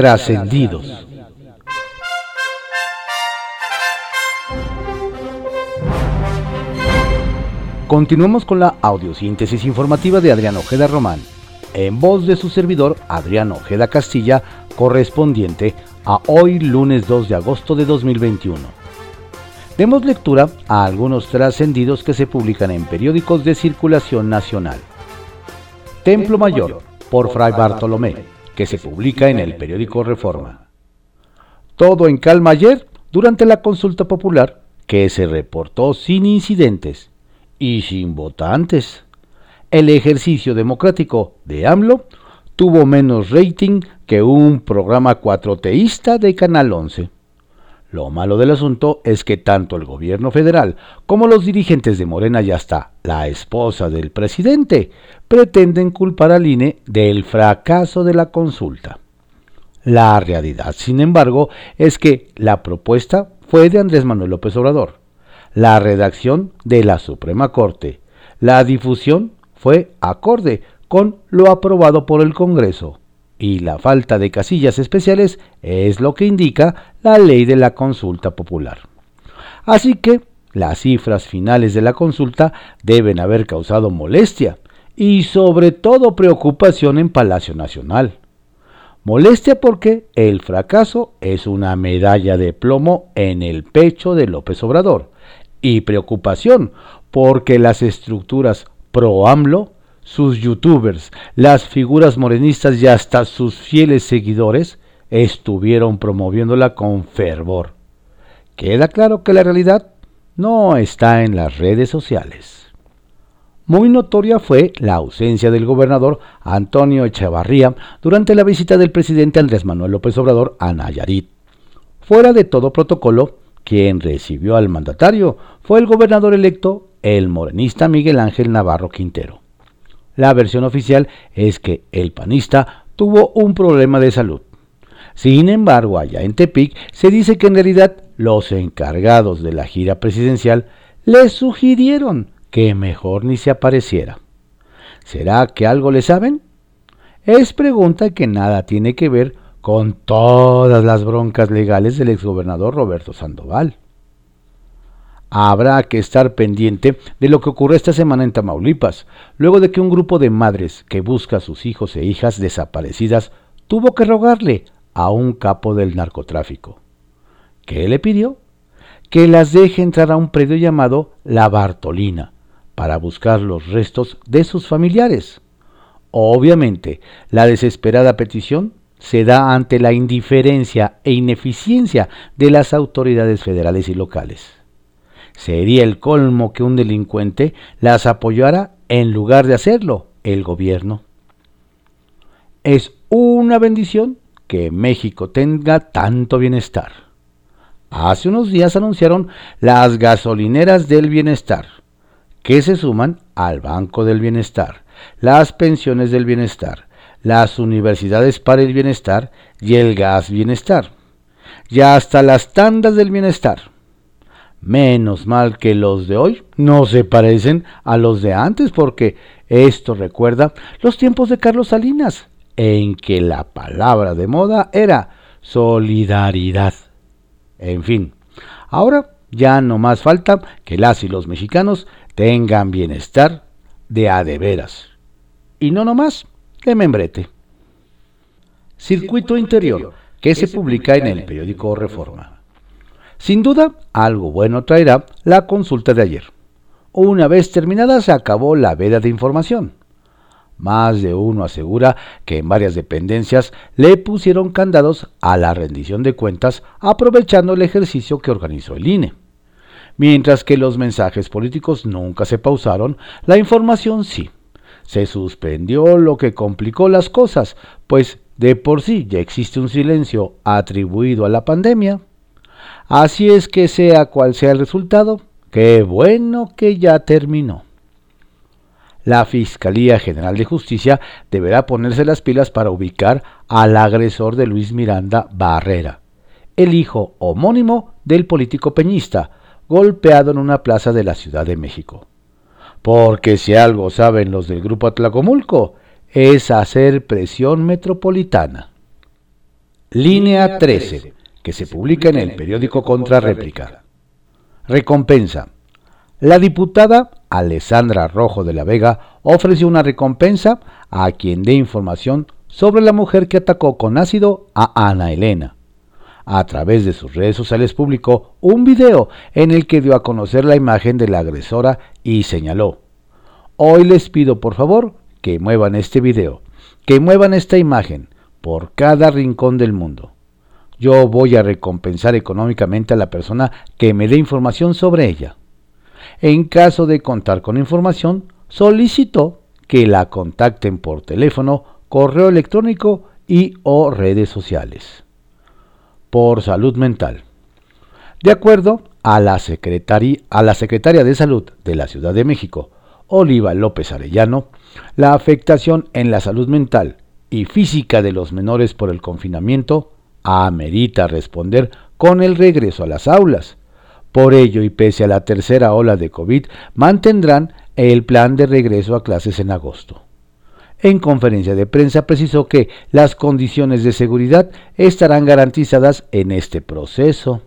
Trascendidos. Continuamos con la audiosíntesis informativa de Adrián Ojeda Román, en voz de su servidor Adrián Ojeda Castilla, correspondiente a hoy lunes 2 de agosto de 2021. Demos lectura a algunos trascendidos que se publican en periódicos de circulación nacional. Templo Mayor, por Fray Bartolomé, que se publica en el periódico Reforma. Todo en calma ayer durante la consulta popular que se reportó sin incidentes y sin votantes. El ejercicio democrático de AMLO tuvo menos rating que un programa cuatroteísta de Canal 11. Lo malo del asunto es que tanto el gobierno federal como los dirigentes de Morena y hasta la esposa del presidente pretenden culpar al INE del fracaso de la consulta. La realidad, sin embargo, es que la propuesta fue de Andrés Manuel López Obrador, la redacción de la Suprema Corte, la difusión fue acorde con lo aprobado por el Congreso y la falta de casillas especiales es lo que indica la ley de la consulta popular. Así que las cifras finales de la consulta deben haber causado molestia y sobre todo preocupación en Palacio Nacional. Molestia porque el fracaso es una medalla de plomo en el pecho de López Obrador y preocupación porque las estructuras pro AMLO sus youtubers, las figuras morenistas y hasta sus fieles seguidores estuvieron promoviéndola con fervor. Queda claro que la realidad no está en las redes sociales. Muy notoria fue la ausencia del gobernador Antonio Echevarría durante la visita del presidente Andrés Manuel López Obrador a Nayarit. Fuera de todo protocolo, quien recibió al mandatario fue el gobernador electo, el morenista Miguel Ángel Navarro Quintero. La versión oficial es que el panista tuvo un problema de salud. Sin embargo, allá en Tepic se dice que en realidad los encargados de la gira presidencial le sugirieron que mejor ni se apareciera. ¿Será que algo le saben? Es pregunta que nada tiene que ver con todas las broncas legales del exgobernador Roberto Sandoval habrá que estar pendiente de lo que ocurrió esta semana en Tamaulipas, luego de que un grupo de madres que busca a sus hijos e hijas desaparecidas tuvo que rogarle a un capo del narcotráfico. ¿Qué le pidió? Que las deje entrar a un predio llamado La Bartolina para buscar los restos de sus familiares. Obviamente, la desesperada petición se da ante la indiferencia e ineficiencia de las autoridades federales y locales. Sería el colmo que un delincuente las apoyara en lugar de hacerlo el gobierno. Es una bendición que México tenga tanto bienestar. Hace unos días anunciaron las gasolineras del bienestar, que se suman al Banco del Bienestar, las pensiones del bienestar, las universidades para el bienestar y el gas bienestar, y hasta las tandas del bienestar. Menos mal que los de hoy no se parecen a los de antes porque esto recuerda los tiempos de Carlos Salinas, en que la palabra de moda era solidaridad. En fin, ahora ya no más falta que las y los mexicanos tengan bienestar de a de veras. Y no nomás que membrete. Circuito Interior, que se publica en el periódico Reforma. Sin duda, algo bueno traerá la consulta de ayer. Una vez terminada se acabó la veda de información. Más de uno asegura que en varias dependencias le pusieron candados a la rendición de cuentas aprovechando el ejercicio que organizó el INE. Mientras que los mensajes políticos nunca se pausaron, la información sí. Se suspendió lo que complicó las cosas, pues de por sí ya existe un silencio atribuido a la pandemia. Así es que sea cual sea el resultado, qué bueno que ya terminó. La Fiscalía General de Justicia deberá ponerse las pilas para ubicar al agresor de Luis Miranda Barrera, el hijo homónimo del político peñista, golpeado en una plaza de la Ciudad de México. Porque si algo saben los del Grupo Atlacomulco, es hacer presión metropolitana. Línea 13, que se publica en el periódico Contrarréplica. Recompensa. La diputada Alessandra Rojo de la Vega ofreció una recompensa a quien dé información sobre la mujer que atacó con ácido a Ana Elena. A través de sus redes sociales publicó un video en el que dio a conocer la imagen de la agresora y señaló, Hoy les pido por favor que muevan este video, que muevan esta imagen por cada rincón del mundo. Yo voy a recompensar económicamente a la persona que me dé información sobre ella. En caso de contar con información, solicito que la contacten por teléfono, correo electrónico y o redes sociales. Por salud mental. De acuerdo a la, a la secretaria de Salud de la Ciudad de México, Oliva López Arellano, la afectación en la salud mental y física de los menores por el confinamiento amerita responder con el regreso a las aulas. Por ello, y pese a la tercera ola de COVID, mantendrán el plan de regreso a clases en agosto. En conferencia de prensa precisó que las condiciones de seguridad estarán garantizadas en este proceso.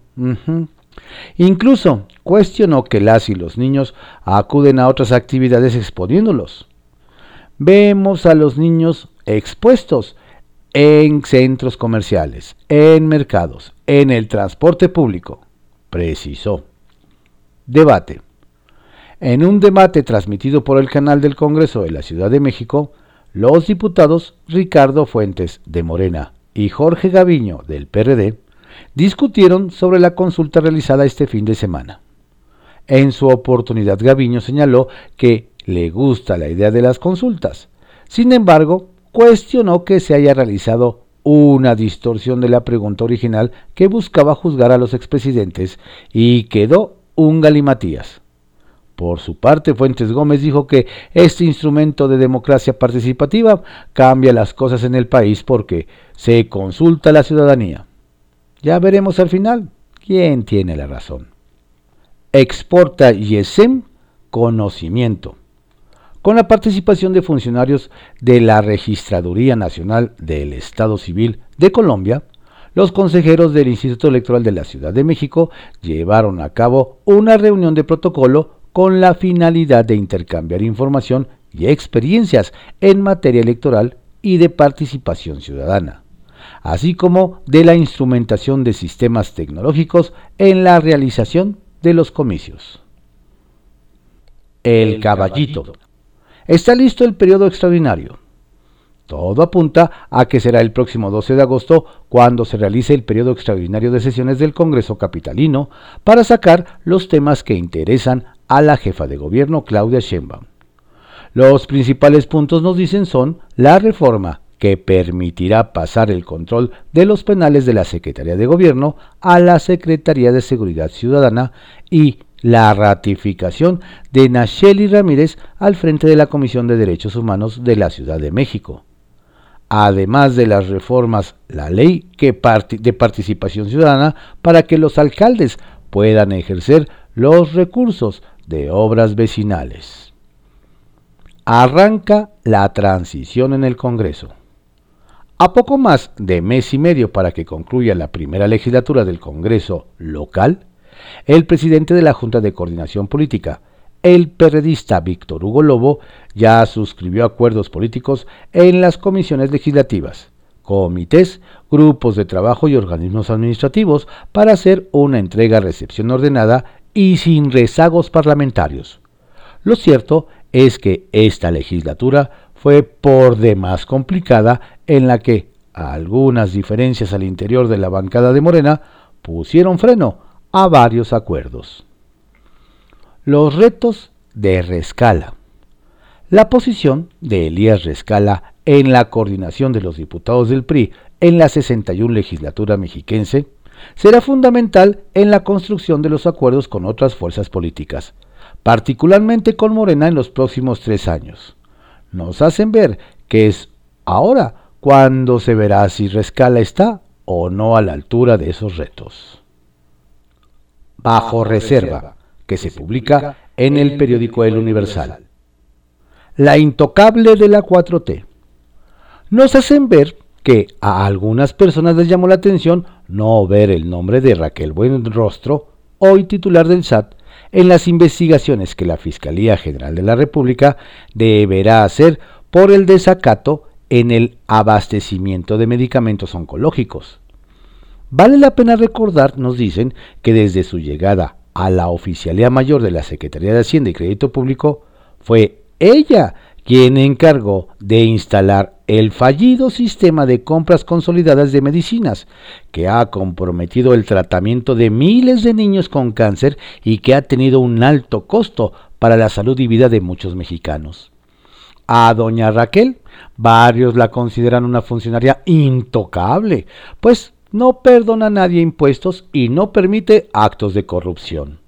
Incluso cuestionó que las y los niños acuden a otras actividades exponiéndolos. Vemos a los niños expuestos en centros comerciales, en mercados, en el transporte público, precisó. Debate. En un debate transmitido por el canal del Congreso de la Ciudad de México, los diputados Ricardo Fuentes de Morena y Jorge Gaviño del PRD discutieron sobre la consulta realizada este fin de semana. En su oportunidad Gaviño señaló que le gusta la idea de las consultas. Sin embargo, cuestionó que se haya realizado una distorsión de la pregunta original que buscaba juzgar a los expresidentes y quedó un galimatías. Por su parte, Fuentes Gómez dijo que este instrumento de democracia participativa cambia las cosas en el país porque se consulta a la ciudadanía. Ya veremos al final quién tiene la razón. Exporta YESEM conocimiento con la participación de funcionarios de la Registraduría Nacional del Estado Civil de Colombia, los consejeros del Instituto Electoral de la Ciudad de México llevaron a cabo una reunión de protocolo con la finalidad de intercambiar información y experiencias en materia electoral y de participación ciudadana, así como de la instrumentación de sistemas tecnológicos en la realización de los comicios. El caballito Está listo el periodo extraordinario. Todo apunta a que será el próximo 12 de agosto cuando se realice el periodo extraordinario de sesiones del Congreso Capitalino para sacar los temas que interesan a la jefa de gobierno Claudia Sheinbaum. Los principales puntos nos dicen son la reforma que permitirá pasar el control de los penales de la Secretaría de Gobierno a la Secretaría de Seguridad Ciudadana y la ratificación de Nacheli Ramírez al frente de la Comisión de Derechos Humanos de la Ciudad de México. Además de las reformas, la ley de participación ciudadana para que los alcaldes puedan ejercer los recursos de obras vecinales. Arranca la transición en el Congreso. A poco más de mes y medio para que concluya la primera legislatura del Congreso local, el presidente de la Junta de Coordinación Política, el periodista Víctor Hugo Lobo, ya suscribió acuerdos políticos en las comisiones legislativas, comités, grupos de trabajo y organismos administrativos para hacer una entrega-recepción ordenada y sin rezagos parlamentarios. Lo cierto es que esta legislatura fue por demás complicada en la que algunas diferencias al interior de la bancada de Morena pusieron freno a varios acuerdos. Los retos de Rescala. La posición de Elías Rescala en la coordinación de los diputados del PRI en la 61 legislatura mexiquense será fundamental en la construcción de los acuerdos con otras fuerzas políticas, particularmente con Morena en los próximos tres años. Nos hacen ver que es ahora cuando se verá si Rescala está o no a la altura de esos retos bajo reserva, que se publica en el periódico El Universal. La intocable de la 4T. Nos hacen ver que a algunas personas les llamó la atención no ver el nombre de Raquel Buenrostro, hoy titular del SAT, en las investigaciones que la Fiscalía General de la República deberá hacer por el desacato en el abastecimiento de medicamentos oncológicos. Vale la pena recordar, nos dicen, que desde su llegada a la Oficialía Mayor de la Secretaría de Hacienda y Crédito Público, fue ella quien encargó de instalar el fallido sistema de compras consolidadas de medicinas, que ha comprometido el tratamiento de miles de niños con cáncer y que ha tenido un alto costo para la salud y vida de muchos mexicanos. A doña Raquel, varios la consideran una funcionaria intocable, pues no perdona a nadie impuestos y no permite actos de corrupción.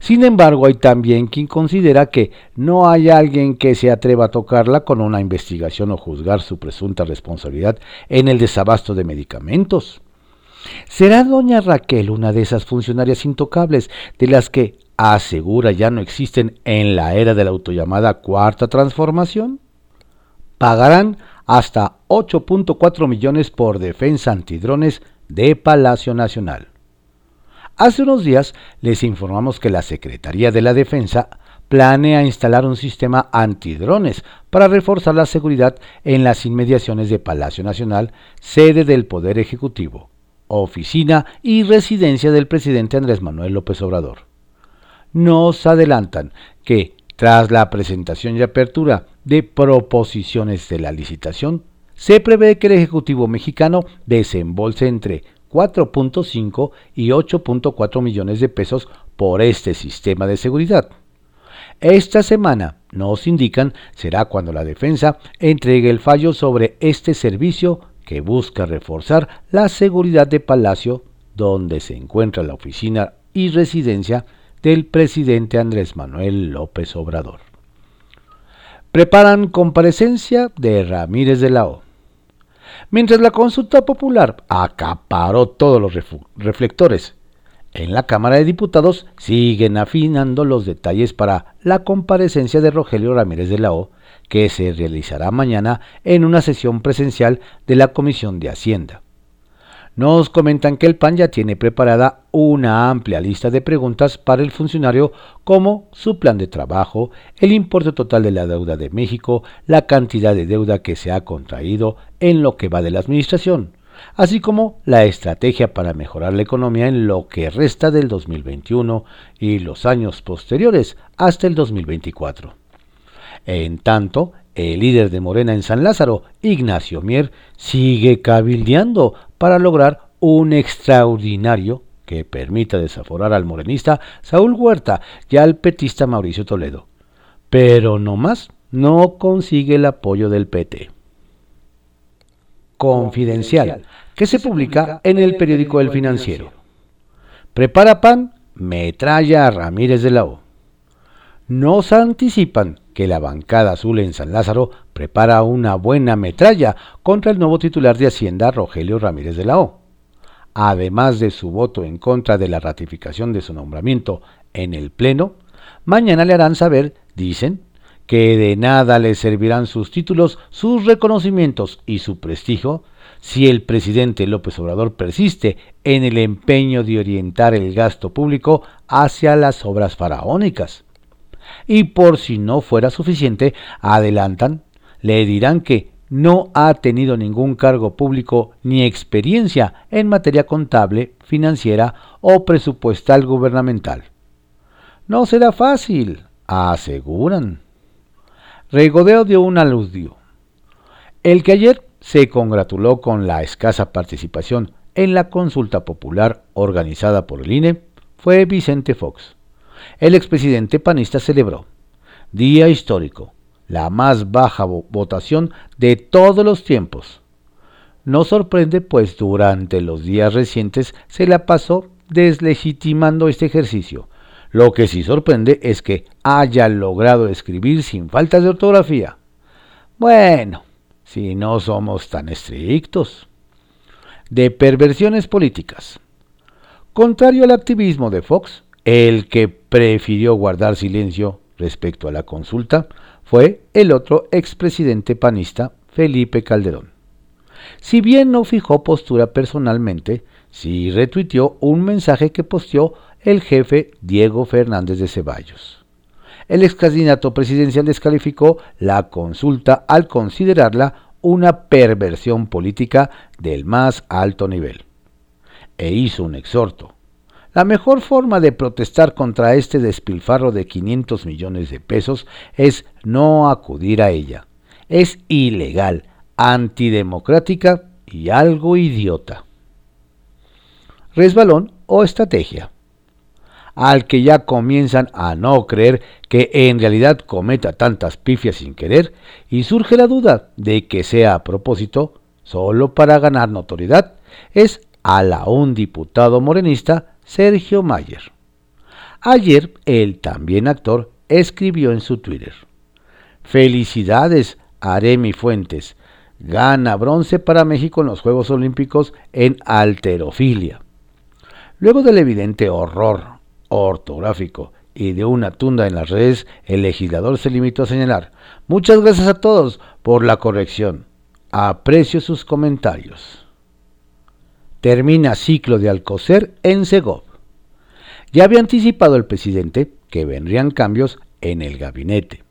Sin embargo, hay también quien considera que no hay alguien que se atreva a tocarla con una investigación o juzgar su presunta responsabilidad en el desabasto de medicamentos. ¿Será doña Raquel una de esas funcionarias intocables de las que asegura ya no existen en la era de la autollamada cuarta transformación? Pagarán hasta 8.4 millones por defensa antidrones de Palacio Nacional. Hace unos días les informamos que la Secretaría de la Defensa planea instalar un sistema antidrones para reforzar la seguridad en las inmediaciones de Palacio Nacional, sede del Poder Ejecutivo, oficina y residencia del presidente Andrés Manuel López Obrador nos adelantan que tras la presentación y apertura de proposiciones de la licitación, se prevé que el Ejecutivo mexicano desembolse entre 4.5 y 8.4 millones de pesos por este sistema de seguridad. Esta semana, nos indican, será cuando la defensa entregue el fallo sobre este servicio que busca reforzar la seguridad de Palacio, donde se encuentra la oficina y residencia del presidente Andrés Manuel López Obrador. Preparan comparecencia de Ramírez de la. Mientras la consulta popular acaparó todos los reflectores, en la Cámara de Diputados siguen afinando los detalles para la comparecencia de Rogelio Ramírez de la O, que se realizará mañana en una sesión presencial de la Comisión de Hacienda. Nos comentan que el PAN ya tiene preparada una amplia lista de preguntas para el funcionario como su plan de trabajo, el importe total de la deuda de México, la cantidad de deuda que se ha contraído en lo que va de la administración, así como la estrategia para mejorar la economía en lo que resta del 2021 y los años posteriores hasta el 2024. En tanto, el líder de Morena en San Lázaro, Ignacio Mier, sigue cabildeando para lograr un extraordinario que permita desaforar al morenista Saúl Huerta y al petista Mauricio Toledo. Pero no más, no consigue el apoyo del PT. Confidencial, que se publica en el periódico El Financiero. Prepara PAN, metralla a Ramírez de la O. Nos anticipan que la bancada azul en San Lázaro prepara una buena metralla contra el nuevo titular de Hacienda, Rogelio Ramírez de la O. Además de su voto en contra de la ratificación de su nombramiento en el Pleno, mañana le harán saber, dicen, que de nada le servirán sus títulos, sus reconocimientos y su prestigio si el presidente López Obrador persiste en el empeño de orientar el gasto público hacia las obras faraónicas y por si no fuera suficiente, adelantan, le dirán que no ha tenido ningún cargo público ni experiencia en materia contable, financiera o presupuestal gubernamental. No será fácil, aseguran. Regodeo de un aludio. El que ayer se congratuló con la escasa participación en la consulta popular organizada por el INE fue Vicente Fox el expresidente panista celebró. Día histórico, la más baja votación de todos los tiempos. No sorprende, pues durante los días recientes se la pasó deslegitimando este ejercicio. Lo que sí sorprende es que haya logrado escribir sin faltas de ortografía. Bueno, si no somos tan estrictos. De perversiones políticas. Contrario al activismo de Fox, el que prefirió guardar silencio respecto a la consulta fue el otro expresidente panista, Felipe Calderón. Si bien no fijó postura personalmente, sí retuiteó un mensaje que posteó el jefe Diego Fernández de Ceballos. El ex candidato presidencial descalificó la consulta al considerarla una perversión política del más alto nivel. E hizo un exhorto. La mejor forma de protestar contra este despilfarro de 500 millones de pesos es no acudir a ella. Es ilegal, antidemocrática y algo idiota. Resbalón o estrategia. Al que ya comienzan a no creer que en realidad cometa tantas pifias sin querer y surge la duda de que sea a propósito, solo para ganar notoriedad, es a la un diputado morenista Sergio Mayer. Ayer el también actor escribió en su Twitter, Felicidades Aremi Fuentes, gana bronce para México en los Juegos Olímpicos en alterofilia. Luego del evidente horror ortográfico y de una tunda en las redes, el legislador se limitó a señalar, muchas gracias a todos por la corrección. Aprecio sus comentarios termina ciclo de Alcocer en Segov. Ya había anticipado el presidente que vendrían cambios en el gabinete.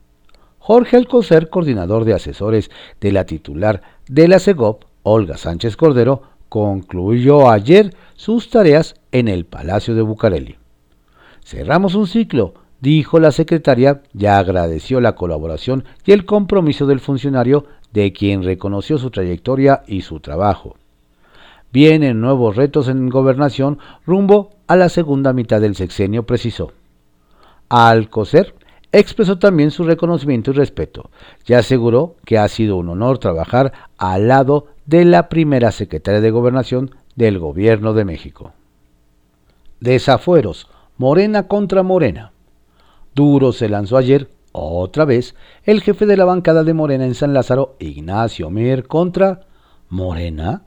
Jorge Alcocer, coordinador de asesores de la titular de la Segov, Olga Sánchez Cordero, concluyó ayer sus tareas en el Palacio de Bucareli. Cerramos un ciclo, dijo la secretaria, ya agradeció la colaboración y el compromiso del funcionario de quien reconoció su trayectoria y su trabajo. Vienen nuevos retos en gobernación rumbo a la segunda mitad del sexenio, precisó. Alcocer expresó también su reconocimiento y respeto y aseguró que ha sido un honor trabajar al lado de la primera secretaria de Gobernación del Gobierno de México. Desafueros, Morena contra Morena. Duro se lanzó ayer, otra vez, el jefe de la bancada de Morena en San Lázaro, Ignacio Mier, contra Morena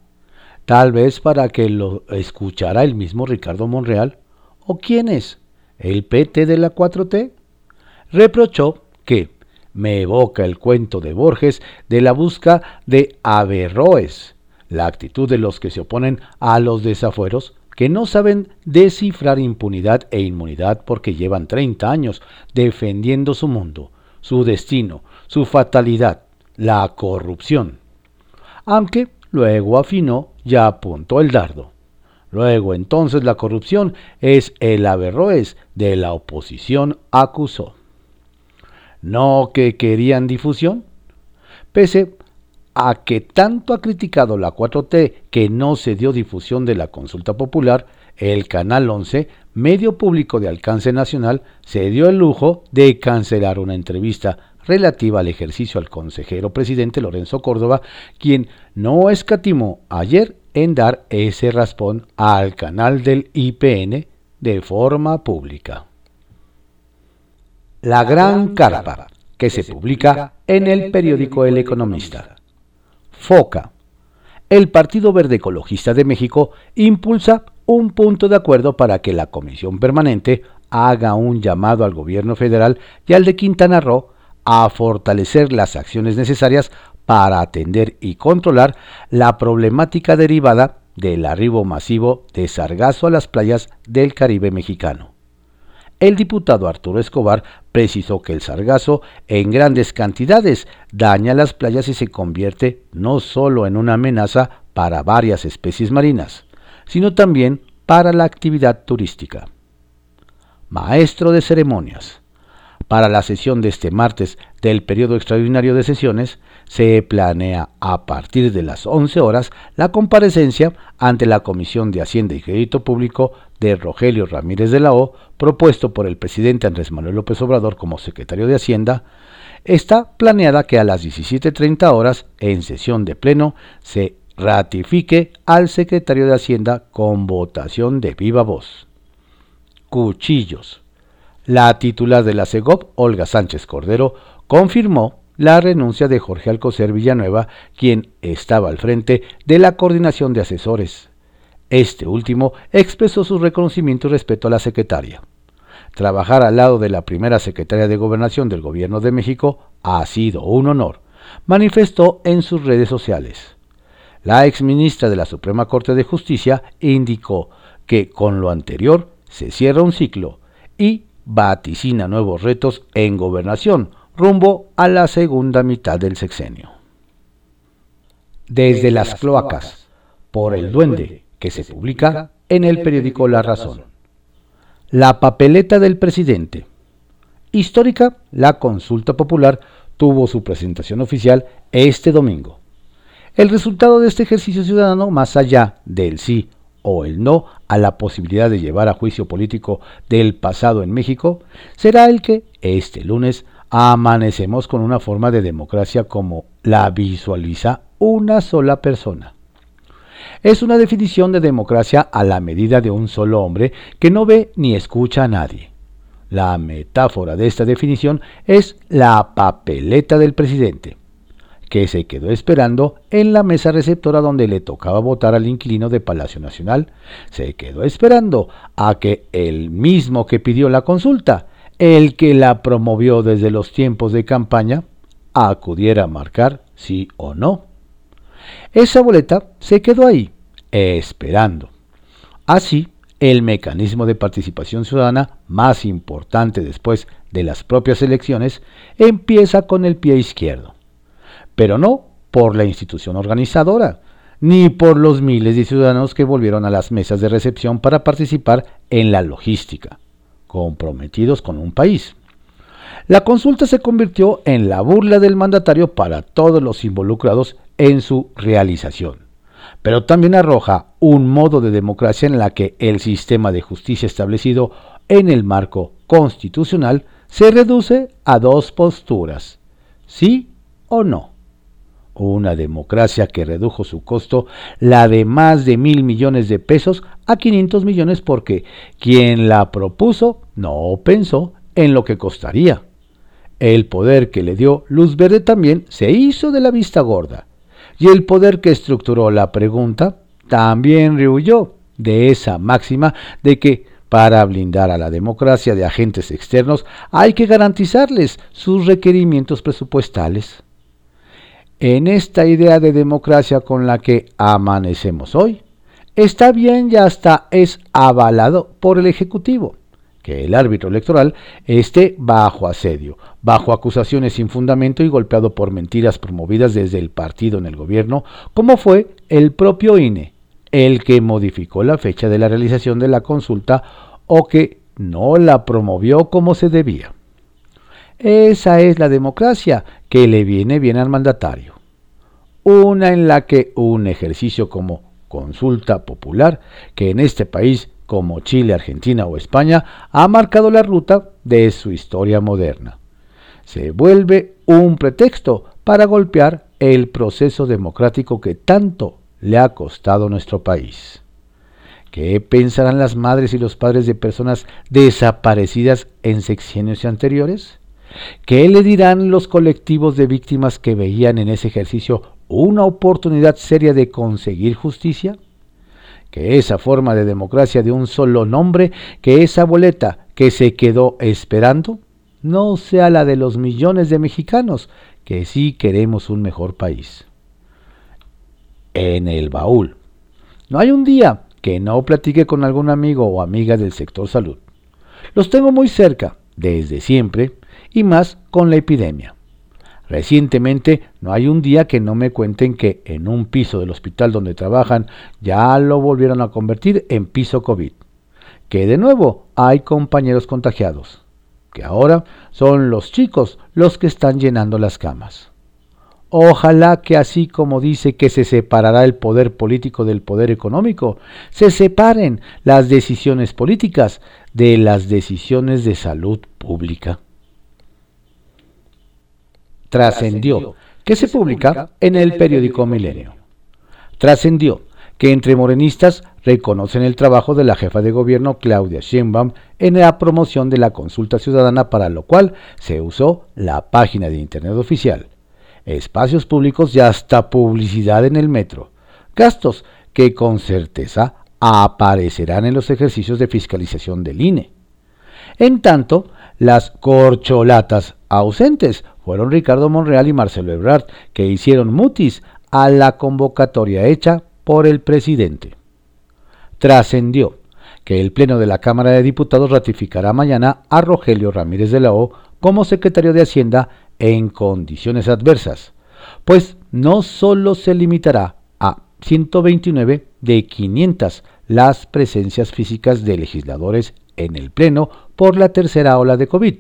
tal vez para que lo escuchara el mismo Ricardo Monreal. ¿O quién es? ¿El PT de la 4T? Reprochó que me evoca el cuento de Borges de la busca de Averroes, la actitud de los que se oponen a los desafueros que no saben descifrar impunidad e inmunidad porque llevan 30 años defendiendo su mundo, su destino, su fatalidad, la corrupción. Aunque luego afinó ya apuntó el dardo. Luego entonces la corrupción es el averroes de la oposición acusó. ¿No que querían difusión? Pese a que tanto ha criticado la 4T que no se dio difusión de la consulta popular, el Canal 11, medio público de alcance nacional, se dio el lujo de cancelar una entrevista relativa al ejercicio al consejero presidente Lorenzo Córdoba, quien no escatimó ayer en dar ese raspón al canal del IPN de forma pública. La Gran Carpa, que se publica en el periódico El Economista. FOCA. El Partido Verde Ecologista de México impulsa un punto de acuerdo para que la Comisión Permanente haga un llamado al gobierno federal y al de Quintana Roo a fortalecer las acciones necesarias para atender y controlar la problemática derivada del arribo masivo de sargazo a las playas del Caribe mexicano. El diputado Arturo Escobar precisó que el sargazo en grandes cantidades daña las playas y se convierte no solo en una amenaza para varias especies marinas, sino también para la actividad turística. Maestro de ceremonias. Para la sesión de este martes del periodo extraordinario de sesiones, se planea a partir de las 11 horas la comparecencia ante la Comisión de Hacienda y Crédito Público de Rogelio Ramírez de la O, propuesto por el presidente Andrés Manuel López Obrador como secretario de Hacienda. Está planeada que a las 17.30 horas, en sesión de pleno, se ratifique al secretario de Hacienda con votación de viva voz. Cuchillos. La titular de la CEGOP, Olga Sánchez Cordero, confirmó la renuncia de Jorge Alcocer Villanueva, quien estaba al frente de la coordinación de asesores. Este último expresó su reconocimiento y respeto a la secretaria. Trabajar al lado de la primera secretaria de Gobernación del Gobierno de México ha sido un honor, manifestó en sus redes sociales. la exministra de la Suprema Corte de Justicia indicó que con lo anterior se cierra un ciclo y vaticina nuevos retos en gobernación rumbo a la segunda mitad del sexenio. Desde las cloacas, por el duende, que se publica en el periódico La Razón. La papeleta del presidente. Histórica, la consulta popular tuvo su presentación oficial este domingo. El resultado de este ejercicio ciudadano, más allá del sí o el no a la posibilidad de llevar a juicio político del pasado en México, será el que este lunes amanecemos con una forma de democracia como la visualiza una sola persona. Es una definición de democracia a la medida de un solo hombre que no ve ni escucha a nadie. La metáfora de esta definición es la papeleta del presidente que se quedó esperando en la mesa receptora donde le tocaba votar al inquilino de Palacio Nacional, se quedó esperando a que el mismo que pidió la consulta, el que la promovió desde los tiempos de campaña, acudiera a marcar sí o no. Esa boleta se quedó ahí, esperando. Así, el mecanismo de participación ciudadana más importante después de las propias elecciones empieza con el pie izquierdo pero no por la institución organizadora, ni por los miles de ciudadanos que volvieron a las mesas de recepción para participar en la logística, comprometidos con un país. La consulta se convirtió en la burla del mandatario para todos los involucrados en su realización, pero también arroja un modo de democracia en la que el sistema de justicia establecido en el marco constitucional se reduce a dos posturas, sí o no una democracia que redujo su costo, la de más de mil millones de pesos, a 500 millones porque quien la propuso no pensó en lo que costaría. El poder que le dio luz verde también se hizo de la vista gorda. Y el poder que estructuró la pregunta también rehuyó de esa máxima de que para blindar a la democracia de agentes externos hay que garantizarles sus requerimientos presupuestales en esta idea de democracia con la que amanecemos hoy, está bien y hasta es avalado por el Ejecutivo que el árbitro electoral esté bajo asedio, bajo acusaciones sin fundamento y golpeado por mentiras promovidas desde el partido en el gobierno, como fue el propio INE, el que modificó la fecha de la realización de la consulta o que no la promovió como se debía. Esa es la democracia que le viene bien al mandatario. Una en la que un ejercicio como consulta popular, que en este país como Chile, Argentina o España ha marcado la ruta de su historia moderna. Se vuelve un pretexto para golpear el proceso democrático que tanto le ha costado nuestro país. ¿Qué pensarán las madres y los padres de personas desaparecidas en sexenios anteriores? ¿Qué le dirán los colectivos de víctimas que veían en ese ejercicio una oportunidad seria de conseguir justicia? Que esa forma de democracia de un solo nombre, que esa boleta que se quedó esperando, no sea la de los millones de mexicanos que sí queremos un mejor país. En el baúl. No hay un día que no platique con algún amigo o amiga del sector salud. Los tengo muy cerca, desde siempre, y más con la epidemia. Recientemente no hay un día que no me cuenten que en un piso del hospital donde trabajan ya lo volvieron a convertir en piso COVID. Que de nuevo hay compañeros contagiados. Que ahora son los chicos los que están llenando las camas. Ojalá que así como dice que se separará el poder político del poder económico, se separen las decisiones políticas de las decisiones de salud pública trascendió, que se publica en el periódico Milenio. Trascendió que entre morenistas reconocen el trabajo de la jefa de gobierno Claudia Sheinbaum en la promoción de la consulta ciudadana para lo cual se usó la página de internet oficial, espacios públicos y hasta publicidad en el metro, gastos que con certeza aparecerán en los ejercicios de fiscalización del INE. En tanto, las corcholatas ausentes fueron Ricardo Monreal y Marcelo Ebrard, que hicieron mutis a la convocatoria hecha por el presidente. Trascendió que el Pleno de la Cámara de Diputados ratificará mañana a Rogelio Ramírez de la O como secretario de Hacienda en condiciones adversas, pues no solo se limitará a 129 de 500 las presencias físicas de legisladores en el Pleno por la tercera ola de COVID,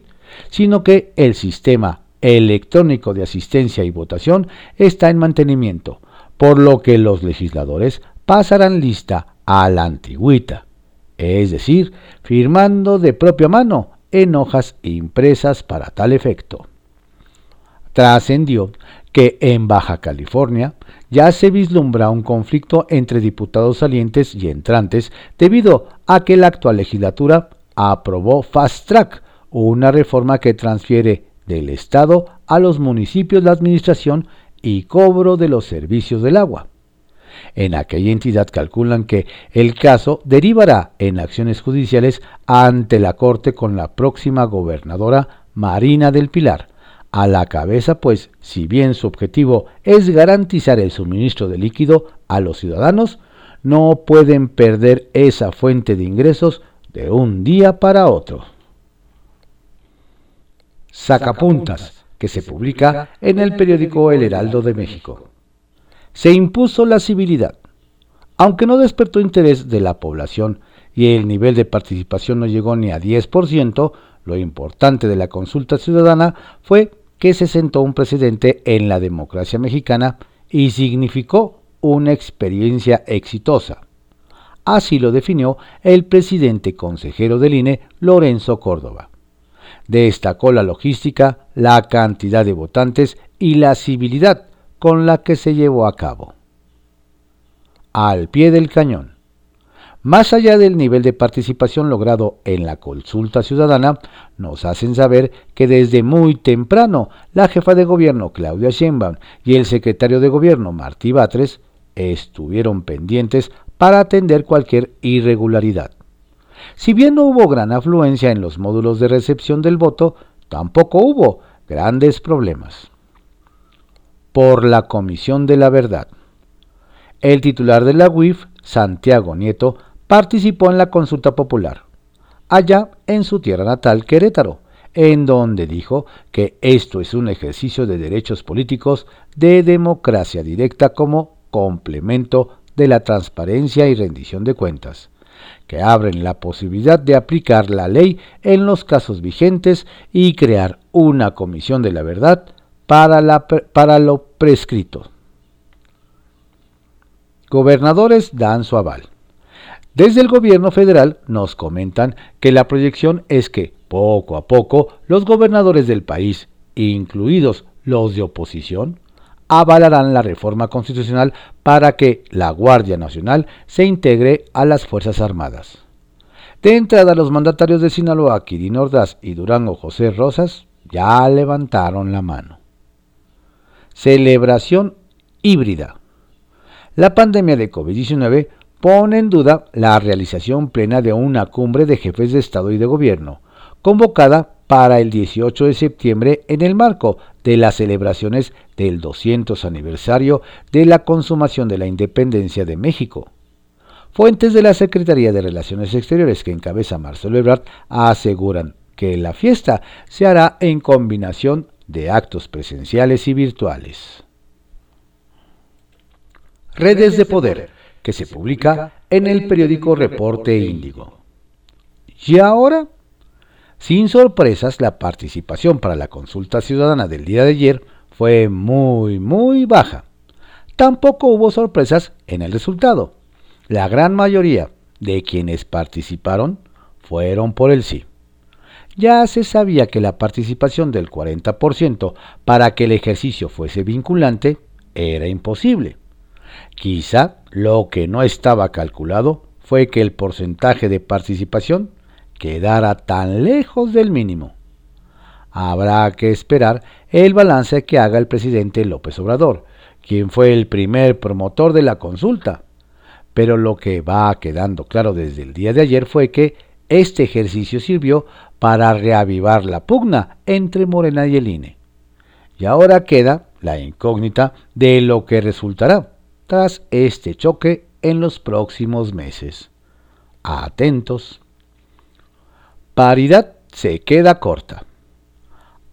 sino que el sistema electrónico de asistencia y votación está en mantenimiento, por lo que los legisladores pasarán lista a la antigüita, es decir, firmando de propia mano en hojas impresas para tal efecto. Trascendió que en Baja California ya se vislumbra un conflicto entre diputados salientes y entrantes debido a que la actual legislatura aprobó Fast Track, una reforma que transfiere del Estado a los municipios la administración y cobro de los servicios del agua. En aquella entidad calculan que el caso derivará en acciones judiciales ante la Corte con la próxima gobernadora Marina del Pilar, a la cabeza, pues si bien su objetivo es garantizar el suministro de líquido a los ciudadanos, no pueden perder esa fuente de ingresos de un día para otro. Sacapuntas, que se publica en el periódico El Heraldo de México. Se impuso la civilidad. Aunque no despertó interés de la población y el nivel de participación no llegó ni a 10%, lo importante de la consulta ciudadana fue que se sentó un precedente en la democracia mexicana y significó una experiencia exitosa. Así lo definió el presidente consejero del INE, Lorenzo Córdoba. Destacó la logística, la cantidad de votantes y la civilidad con la que se llevó a cabo. Al pie del cañón. Más allá del nivel de participación logrado en la consulta ciudadana, nos hacen saber que desde muy temprano la jefa de gobierno Claudia Sheinbaum y el secretario de gobierno Martí Batres estuvieron pendientes para atender cualquier irregularidad. Si bien no hubo gran afluencia en los módulos de recepción del voto, tampoco hubo grandes problemas. Por la Comisión de la Verdad. El titular de la UIF, Santiago Nieto, participó en la consulta popular, allá en su tierra natal, Querétaro, en donde dijo que esto es un ejercicio de derechos políticos de democracia directa como complemento de la transparencia y rendición de cuentas que abren la posibilidad de aplicar la ley en los casos vigentes y crear una comisión de la verdad para, la, para lo prescrito. Gobernadores dan su aval. Desde el gobierno federal nos comentan que la proyección es que, poco a poco, los gobernadores del país, incluidos los de oposición, avalarán la reforma constitucional para que la Guardia Nacional se integre a las Fuerzas Armadas. De entrada, los mandatarios de Sinaloa, Kirin Ordaz y Durango, José Rosas, ya levantaron la mano. Celebración híbrida. La pandemia de COVID-19 pone en duda la realización plena de una cumbre de jefes de Estado y de Gobierno, convocada para el 18 de septiembre en el marco de las celebraciones del 200 aniversario de la consumación de la independencia de México. Fuentes de la Secretaría de Relaciones Exteriores que encabeza Marcelo Ebrard aseguran que la fiesta se hará en combinación de actos presenciales y virtuales. Redes de Poder, que se publica en el periódico Reporte Índigo. Y ahora sin sorpresas, la participación para la consulta ciudadana del día de ayer fue muy, muy baja. Tampoco hubo sorpresas en el resultado. La gran mayoría de quienes participaron fueron por el sí. Ya se sabía que la participación del 40% para que el ejercicio fuese vinculante era imposible. Quizá lo que no estaba calculado fue que el porcentaje de participación quedara tan lejos del mínimo. Habrá que esperar el balance que haga el presidente López Obrador, quien fue el primer promotor de la consulta. Pero lo que va quedando claro desde el día de ayer fue que este ejercicio sirvió para reavivar la pugna entre Morena y el INE. Y ahora queda la incógnita de lo que resultará tras este choque en los próximos meses. Atentos. Paridad se queda corta.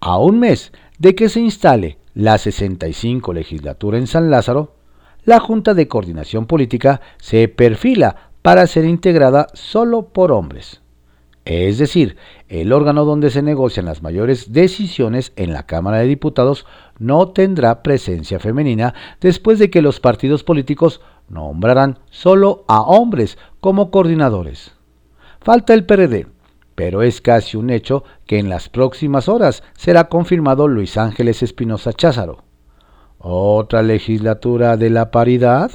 A un mes de que se instale la 65 legislatura en San Lázaro, la Junta de Coordinación Política se perfila para ser integrada solo por hombres. Es decir, el órgano donde se negocian las mayores decisiones en la Cámara de Diputados no tendrá presencia femenina después de que los partidos políticos nombrarán solo a hombres como coordinadores. Falta el PRD, pero es casi un hecho que en las próximas horas será confirmado Luis Ángeles Espinosa Cházaro. ¿Otra legislatura de la paridad?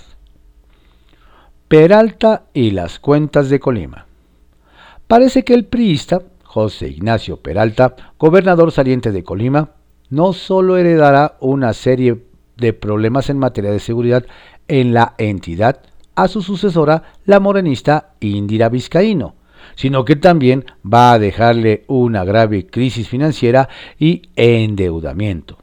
Peralta y las cuentas de Colima. Parece que el priista José Ignacio Peralta, gobernador saliente de Colima, no solo heredará una serie de problemas en materia de seguridad en la entidad a su sucesora, la morenista Indira Vizcaíno, sino que también va a dejarle una grave crisis financiera y endeudamiento.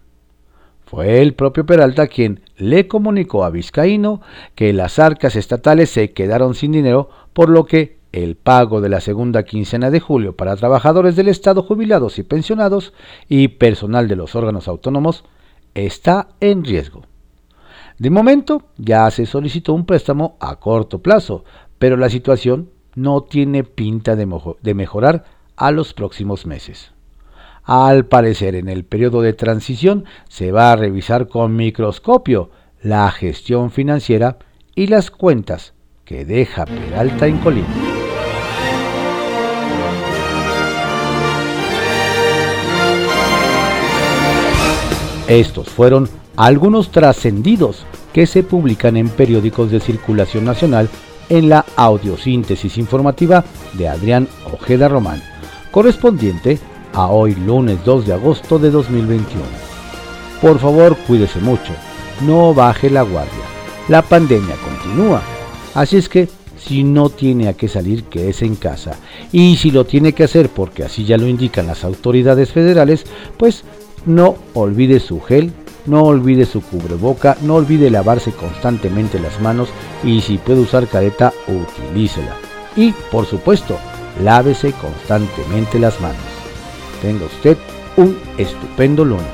Fue el propio Peralta quien le comunicó a Vizcaíno que las arcas estatales se quedaron sin dinero, por lo que el pago de la segunda quincena de julio para trabajadores del Estado jubilados y pensionados y personal de los órganos autónomos está en riesgo. De momento ya se solicitó un préstamo a corto plazo, pero la situación no tiene pinta de, mejorar a los próximos meses. Al parecer, en el periodo de transición se va a revisar con microscopio la gestión financiera y las cuentas que deja Peralta en Colima. Estos fueron algunos trascendidos que se publican en periódicos de circulación nacional en la audiosíntesis informativa de Adrián Ojeda Román, correspondiente a hoy lunes 2 de agosto de 2021. Por favor, cuídese mucho, no baje la guardia. La pandemia continúa, así es que si no tiene a qué salir, quédese en casa. Y si lo tiene que hacer porque así ya lo indican las autoridades federales, pues no olvide su gel no olvide su cubreboca, no olvide lavarse constantemente las manos y si puede usar careta, utilícela. Y, por supuesto, lávese constantemente las manos. Tenga usted un estupendo lunes.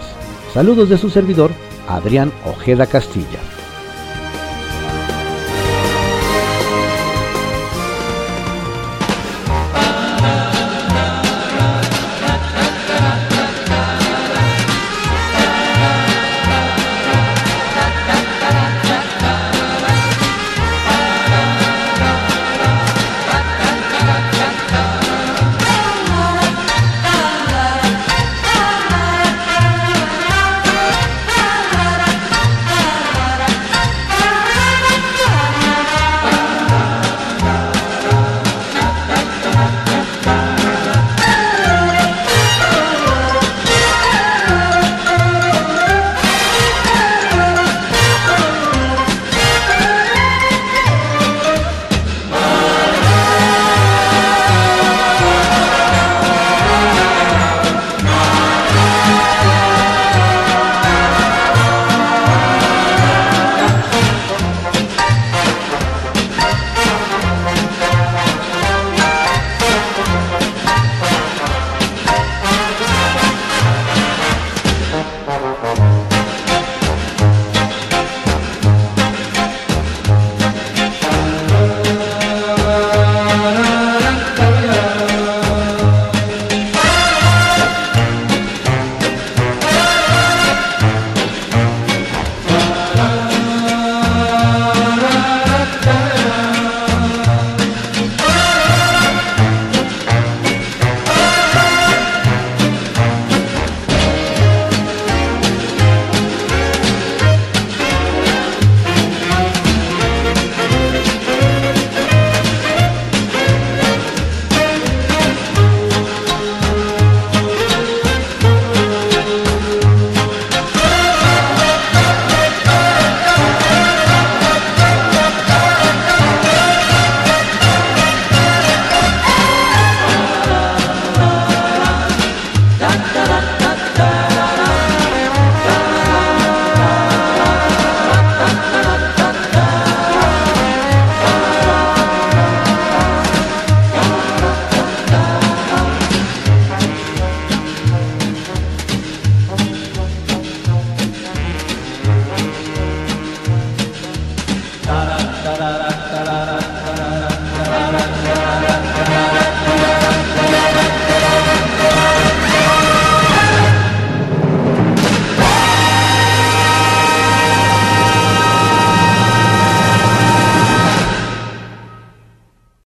Saludos de su servidor, Adrián Ojeda Castilla.